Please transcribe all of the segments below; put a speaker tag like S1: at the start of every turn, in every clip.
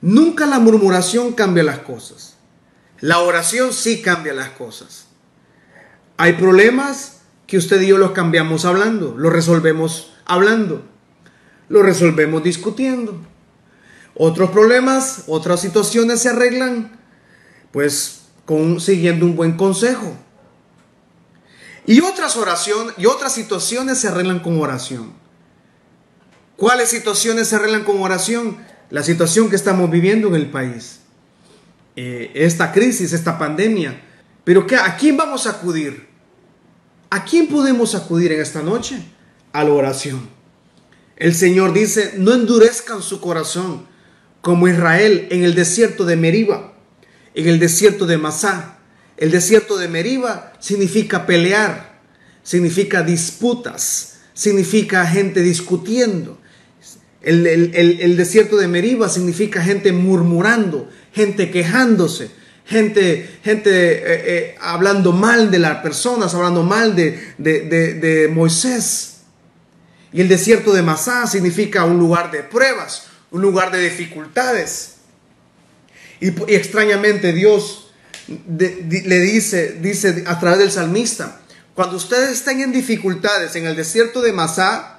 S1: Nunca la murmuración cambia las cosas. La oración sí cambia las cosas. Hay problemas que usted y yo los cambiamos hablando, los resolvemos hablando, los resolvemos discutiendo. Otros problemas, otras situaciones se arreglan pues siguiendo un buen consejo. Y otras oraciones y otras situaciones se arreglan con oración. ¿Cuáles situaciones se arreglan con oración? La situación que estamos viviendo en el país. Eh, esta crisis, esta pandemia. Pero ¿qué, ¿a quién vamos a acudir? ¿A quién podemos acudir en esta noche? A la oración. El Señor dice, no endurezcan su corazón como Israel en el desierto de Meriba, en el desierto de Masá. El desierto de Meriba significa pelear, significa disputas, significa gente discutiendo. El, desierto de Meriba significa gente murmurando, gente quejándose, gente, gente eh, eh, hablando mal de las personas, hablando mal de, de, Moisés. Y el desierto de Masá significa un lugar de pruebas, un lugar de dificultades. Y, extrañamente Dios le dice, dice a través del salmista, cuando ustedes estén en dificultades en el desierto de Masá,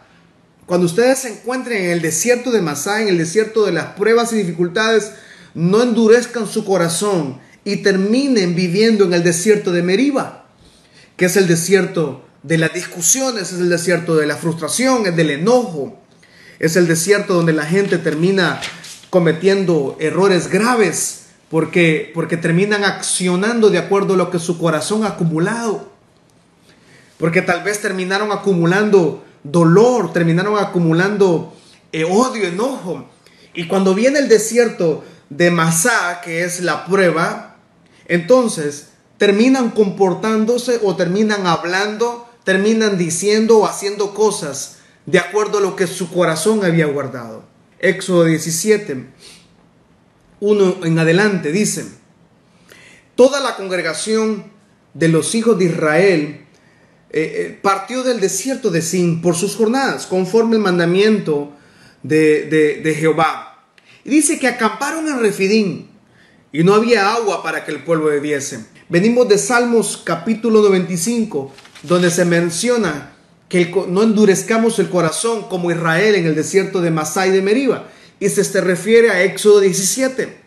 S1: cuando ustedes se encuentren en el desierto de Masá, en el desierto de las pruebas y dificultades, no endurezcan su corazón y terminen viviendo en el desierto de Meriba, que es el desierto de las discusiones, es el desierto de la frustración, es del enojo, es el desierto donde la gente termina cometiendo errores graves porque, porque terminan accionando de acuerdo a lo que su corazón ha acumulado. Porque tal vez terminaron acumulando dolor, terminaron acumulando eh, odio, enojo. Y cuando viene el desierto de Masá, que es la prueba, entonces, terminan comportándose o terminan hablando, terminan diciendo o haciendo cosas de acuerdo a lo que su corazón había guardado. Éxodo 17, 1 en adelante dice, toda la congregación de los hijos de Israel eh, eh, partió del desierto de Sin por sus jornadas, conforme el mandamiento de, de Jehová. Y dice que acamparon en Refidín y no había agua para que el pueblo bebiese. Venimos de Salmos capítulo 95, donde se menciona que no endurezcamos el corazón como Israel en el desierto de Masá y de Meriba. Y se, se refiere a Éxodo 17.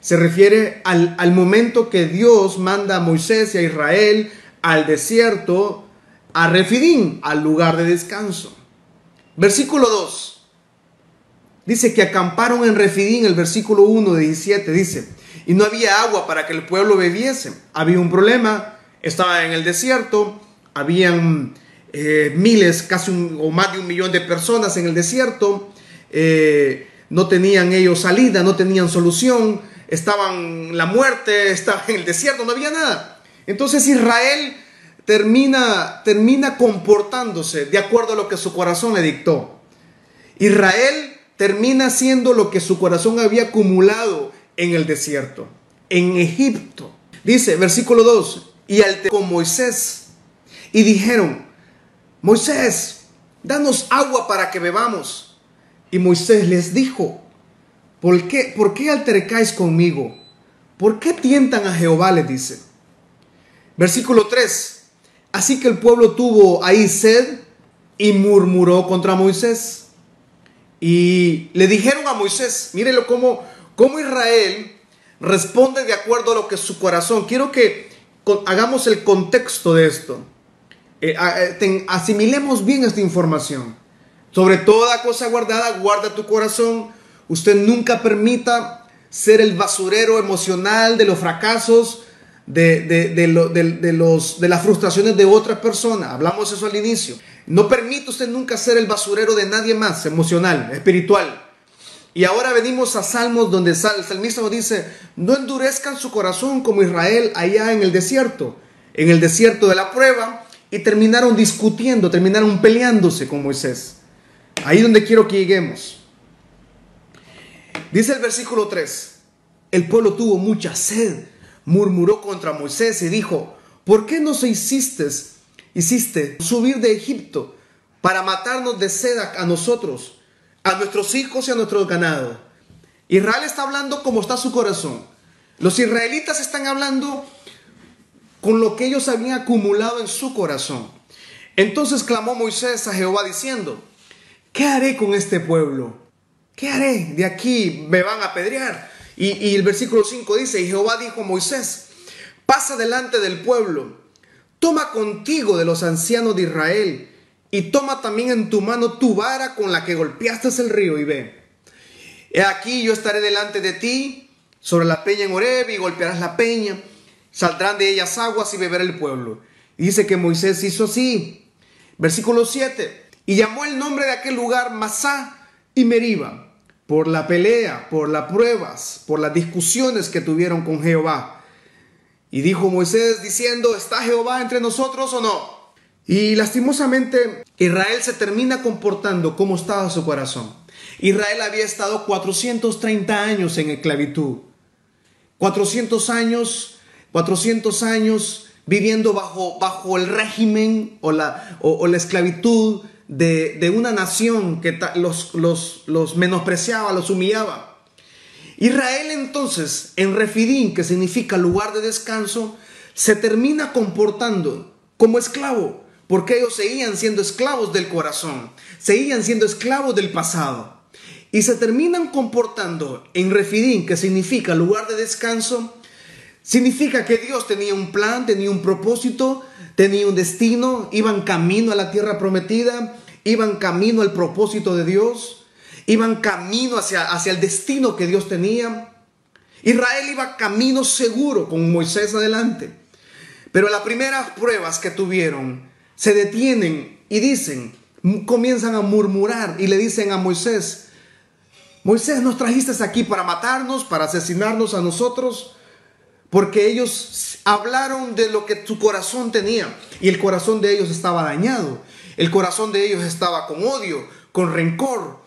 S1: Se refiere al, al momento que Dios manda a Moisés y a Israel al desierto, a Refidín, al lugar de descanso. Versículo 2. Dice que acamparon en Refidín, el versículo 1 de 17 dice, y no había agua para que el pueblo bebiese. Había un problema, estaba en el desierto, habían eh, miles, casi o más de un millón de personas en el desierto, eh, no tenían ellos salida, no tenían solución, estaban la muerte, estaba en el desierto, no había nada. Entonces Israel termina, termina comportándose de acuerdo a lo que su corazón le dictó. Israel termina haciendo lo que su corazón había acumulado en el desierto, en Egipto. Dice, versículo 2, y al con Moisés, y dijeron, Moisés, danos agua para que bebamos. Y Moisés les dijo, ¿por qué, ¿por qué altercáis conmigo? ¿Por qué tientan a Jehová? le dice. Versículo 3, así que el pueblo tuvo ahí sed y murmuró contra Moisés. Y le dijeron a Moisés, mírenlo cómo cómo Israel responde de acuerdo a lo que es su corazón. Quiero que hagamos el contexto de esto. Eh, eh, asimilemos bien esta información. Sobre toda cosa guardada, guarda tu corazón. Usted nunca permita ser el basurero emocional de los fracasos, de, de, los, de las frustraciones de otra persona. Hablamos eso al inicio. No permita usted nunca ser el basurero de nadie más, emocional, espiritual. Y ahora venimos a Salmos donde el salmista nos dice, no endurezcan su corazón como Israel allá en el desierto, en el desierto de la prueba, y terminaron discutiendo, terminaron peleándose con Moisés. Ahí donde quiero que lleguemos. Dice el versículo 3, el pueblo tuvo mucha sed, murmuró contra Moisés y dijo, ¿por qué nos hiciste, hiciste subir de Egipto para matarnos de sed a nosotros? a nuestros hijos y a nuestro ganado. Israel está hablando como está su corazón. Los israelitas están hablando con lo que ellos habían acumulado en su corazón. Entonces clamó Moisés a Jehová diciendo, ¿qué haré con este pueblo? ¿Qué haré? De aquí me van a apedrear. Y, el versículo 5 dice, y Jehová dijo a Moisés, pasa delante del pueblo, toma contigo de los ancianos de Israel, y toma también en tu mano tu vara con la que golpeaste el río y ve. He aquí yo estaré delante de ti sobre la peña en Oreb y golpearás la peña, saldrán de ellas aguas y beberá el pueblo. Y dice que Moisés hizo así. Versículo 7. Y llamó el nombre de aquel lugar Masá y Meriba, por la pelea, por las pruebas, por las discusiones que tuvieron con Jehová. Y dijo Moisés diciendo, ¿está Jehová entre nosotros o no? Y lastimosamente Israel se termina comportando como estaba su corazón. Israel había estado 430 años en esclavitud. 400 años, 400 años viviendo bajo, bajo el régimen o la, o, la esclavitud de, de, una nación que los, los, los menospreciaba, los humillaba. Israel entonces, en Refidín, que significa lugar de descanso, se termina comportando como esclavo porque ellos seguían siendo esclavos del corazón, seguían siendo esclavos del pasado. Y se terminan comportando en Refidín, que significa lugar de descanso, significa que Dios tenía un plan, tenía un propósito, tenía un destino, iban camino a la tierra prometida, iban camino al propósito de Dios, iban camino hacia, hacia el destino que Dios tenía. Israel iba camino seguro con Moisés adelante. Pero las primeras pruebas que tuvieron se detienen y dicen, comienzan a murmurar y le dicen a Moisés, Moisés, nos trajiste aquí para matarnos, para asesinarnos a nosotros, porque ellos hablaron de lo que su corazón tenía y el corazón de ellos estaba dañado, el corazón de ellos estaba con odio, con rencor,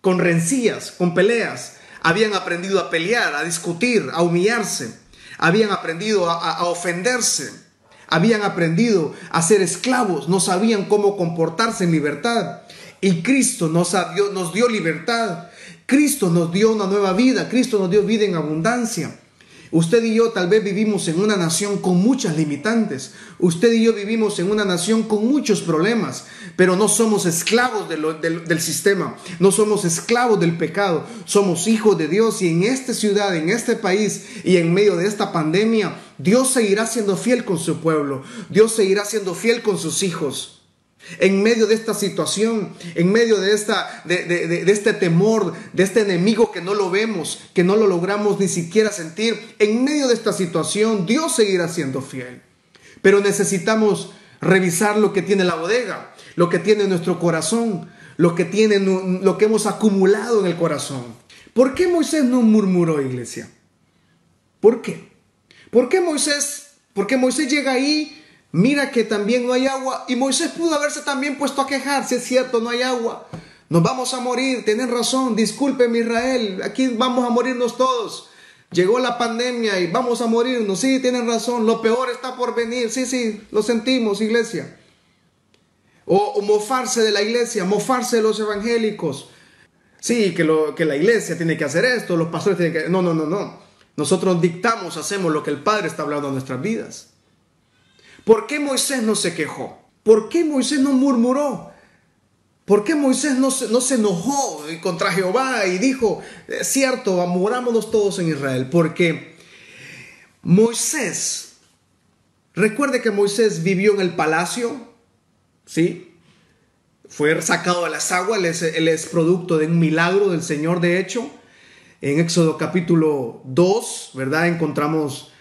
S1: con rencillas, con peleas. Habían aprendido a pelear, a discutir, a humillarse, habían aprendido a, ofenderse. Habían aprendido a ser esclavos, no sabían cómo comportarse en libertad. Y Cristo nos dio libertad. Cristo nos dio una nueva vida. Cristo nos dio vida en abundancia. Usted y yo tal vez vivimos en una nación con muchas limitantes. Usted y yo vivimos en una nación con muchos problemas, pero no somos esclavos del, sistema, no somos esclavos del pecado, somos hijos de Dios y en esta ciudad, en este país y en medio de esta pandemia, Dios seguirá siendo fiel con su pueblo, Dios seguirá siendo fiel con sus hijos. En medio de esta situación, en medio de, esta, de, este temor, de este enemigo que no lo vemos, que no lo logramos ni siquiera sentir, en medio de esta situación Dios seguirá siendo fiel. Pero necesitamos revisar lo que tiene la bodega, lo que tiene nuestro corazón, lo que, tiene, lo que hemos acumulado en el corazón. ¿Por qué Moisés no murmuró, iglesia? ¿Por qué? ¿Por qué Moisés, por qué Moisés llega ahí mira que también no hay agua. Y Moisés pudo haberse también puesto a quejarse, es cierto, no hay agua. Nos vamos a morir, tienen razón, disculpen Israel, aquí vamos a morirnos todos. Llegó la pandemia y vamos a morirnos, sí, tienen razón, lo peor está por venir, sí, sí, lo sentimos, iglesia. O, mofarse de la iglesia, mofarse de los evangélicos. Sí, que, lo, que la iglesia tiene que hacer esto, los pastores tienen que... No, no, no, no. Nosotros dictamos, hacemos lo que el Padre está hablando en nuestras vidas. ¿Por qué Moisés no se quejó? ¿Por qué Moisés no murmuró? ¿Por qué Moisés no se, no se enojó contra Jehová y dijo, es cierto, amorámonos todos en Israel? Porque Moisés, recuerde que Moisés vivió en el palacio, ¿sí? Fue sacado de las aguas, él es, él es producto de un milagro del Señor, de hecho. En Éxodo capítulo 2, ¿verdad? Encontramos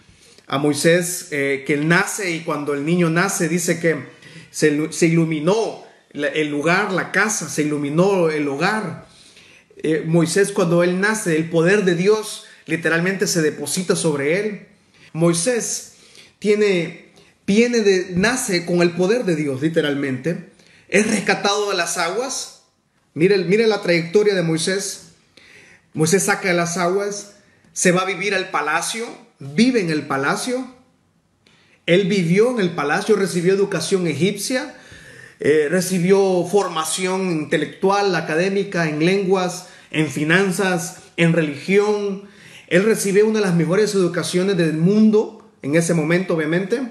S1: a Moisés eh, que él nace y cuando el niño nace dice que se, iluminó el lugar, la casa, se iluminó el hogar. Eh, Moisés cuando él nace, el poder de Dios literalmente se deposita sobre él. Moisés tiene, viene de, nace con el poder de Dios literalmente. Es rescatado de las aguas. Mire, mire la trayectoria de Moisés. Moisés saca de las aguas, se va a vivir al palacio, vive en el palacio. Él vivió en el palacio, recibió educación egipcia, eh, recibió formación intelectual, académica, en lenguas, en finanzas, en religión. Él recibe una de las mejores educaciones del mundo en ese momento, obviamente.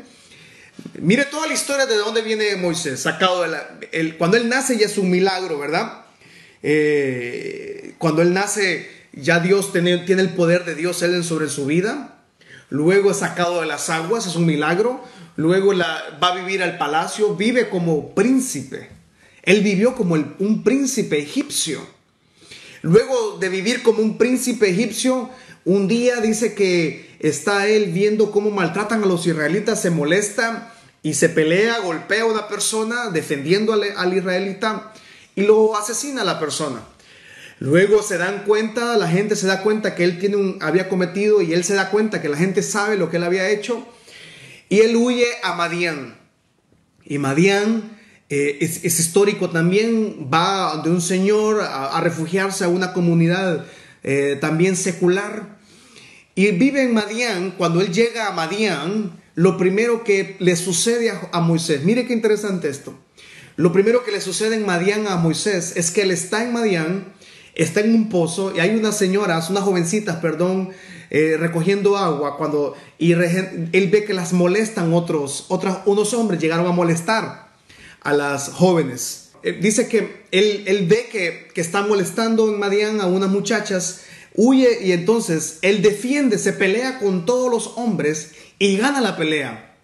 S1: Mire toda la historia de dónde viene Moisés, sacado de la, cuando él nace ya es un milagro, ¿verdad? Eh, cuando él nace ya Dios tiene, tiene el poder de Dios él sobre su vida. Luego es sacado de las aguas, es un milagro. Luego va a vivir al palacio, vive como príncipe. Él vivió como un príncipe egipcio. Luego de vivir como un príncipe egipcio, un día dice que está él viendo cómo maltratan a los israelitas, se molesta y se pelea, golpea a una persona defendiendo al, al israelita y lo asesina a la persona. Luego se dan cuenta, la gente se da cuenta que él tiene un, había cometido y él se da cuenta que la gente sabe lo que él había hecho y él huye a Madián. Y Madián eh, es, histórico también, va de un señor a, refugiarse a una comunidad eh, también secular. Y vive en Madián, cuando él llega a Madián, lo primero que le sucede a, a Moisés, mire qué interesante esto. Lo primero que le sucede en Madián a Moisés es que él está en Madián está en un pozo y hay unas señoras, unas jovencitas, perdón, eh, recogiendo agua cuando y él ve que las molestan otros, otros, unos hombres llegaron a molestar a las jóvenes. Eh, dice que él, él ve que, que están molestando en Madián a unas muchachas, huye y entonces él defiende, se pelea con todos los hombres y gana la pelea.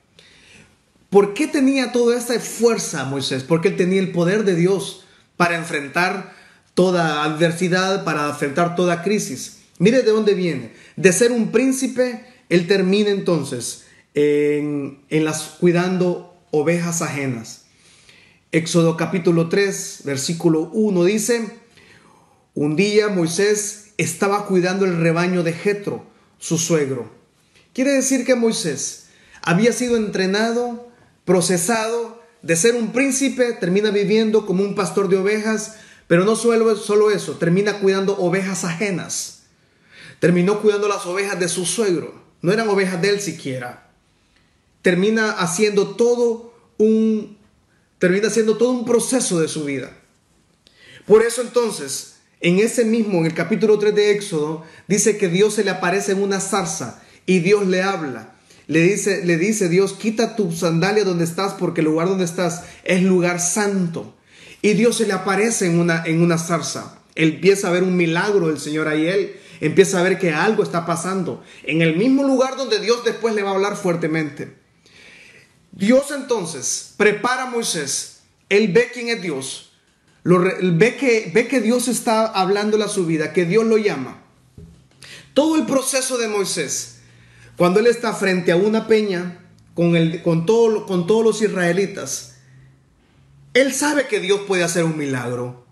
S1: ¿Por qué tenía toda esta fuerza Moisés? Porque él tenía el poder de Dios para enfrentar toda adversidad, para enfrentar toda crisis. Mire de dónde viene. De ser un príncipe, él termina entonces en, las cuidando ovejas ajenas. Éxodo capítulo 3, versículo 1 dice, un día Moisés estaba cuidando el rebaño de Jetro, su suegro. Quiere decir que Moisés había sido entrenado, procesado, de ser un príncipe, termina viviendo como un pastor de ovejas, pero no solo, solo eso, termina cuidando ovejas ajenas. Terminó cuidando las ovejas de su suegro. No eran ovejas de él siquiera. Termina haciendo todo un termina haciendo todo un proceso de su vida. Por eso entonces, en ese mismo, en el capítulo 3 de Éxodo, dice que Dios se le aparece en una zarza y Dios le habla. Le dice, le dice Dios, quita tu sandalia donde estás porque el lugar donde estás es lugar santo. Y Dios se le aparece en una, en una zarza. Él empieza a ver un milagro del Señor ahí. Él empieza a ver que algo está pasando. En el mismo lugar donde Dios después le va a hablar fuertemente. Dios entonces prepara a Moisés. Él ve quién es Dios. Lo, ve, que, ve que Dios está hablando a su vida, que Dios lo llama. Todo el proceso de Moisés, cuando él está frente a una peña con, el, con, todo, con todos los israelitas, él sabe que Dios puede hacer un milagro.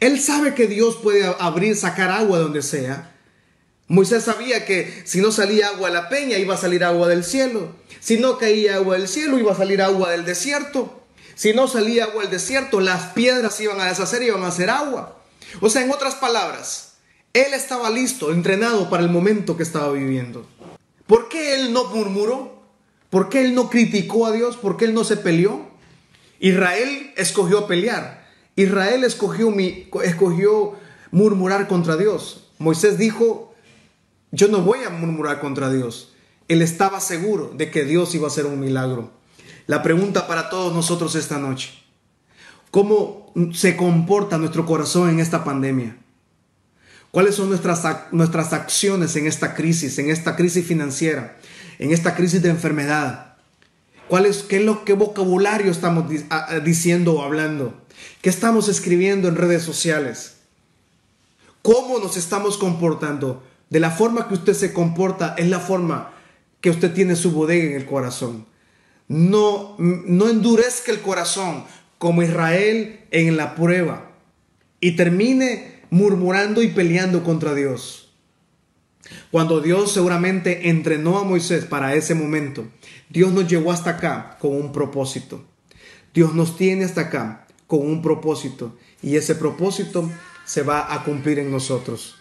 S1: Él sabe que Dios puede abrir, sacar agua donde sea. Moisés sabía que si no salía agua de la peña, iba a salir agua del cielo. Si no caía agua del cielo, iba a salir agua del desierto. Si no salía agua del desierto, las piedras iban a deshacer y iban a hacer agua. O sea, en otras palabras, él estaba listo, entrenado para el momento que estaba viviendo. ¿Por qué él no murmuró? ¿Por qué él no criticó a Dios? ¿Por qué él no se peleó? Israel escogió pelear. Israel escogió, escogió murmurar contra Dios. Moisés dijo, yo no voy a murmurar contra Dios. Él estaba seguro de que Dios iba a hacer un milagro. La pregunta para todos nosotros esta noche, ¿cómo se comporta nuestro corazón en esta pandemia? ¿Cuáles son nuestras, nuestras acciones en esta crisis, en esta crisis financiera, en esta crisis de enfermedad? ¿Cuál es, qué, lo, qué vocabulario estamos diciendo o hablando? ¿Qué estamos escribiendo en redes sociales? ¿Cómo nos estamos comportando? De la forma que usted se comporta es la forma que usted tiene su bodega en el corazón. No, no endurezca el corazón como Israel en la prueba y termine murmurando y peleando contra Dios. Cuando Dios seguramente entrenó a Moisés para ese momento, Dios nos llevó hasta acá con un propósito. Dios nos tiene hasta acá con un propósito y ese propósito se va a cumplir en nosotros.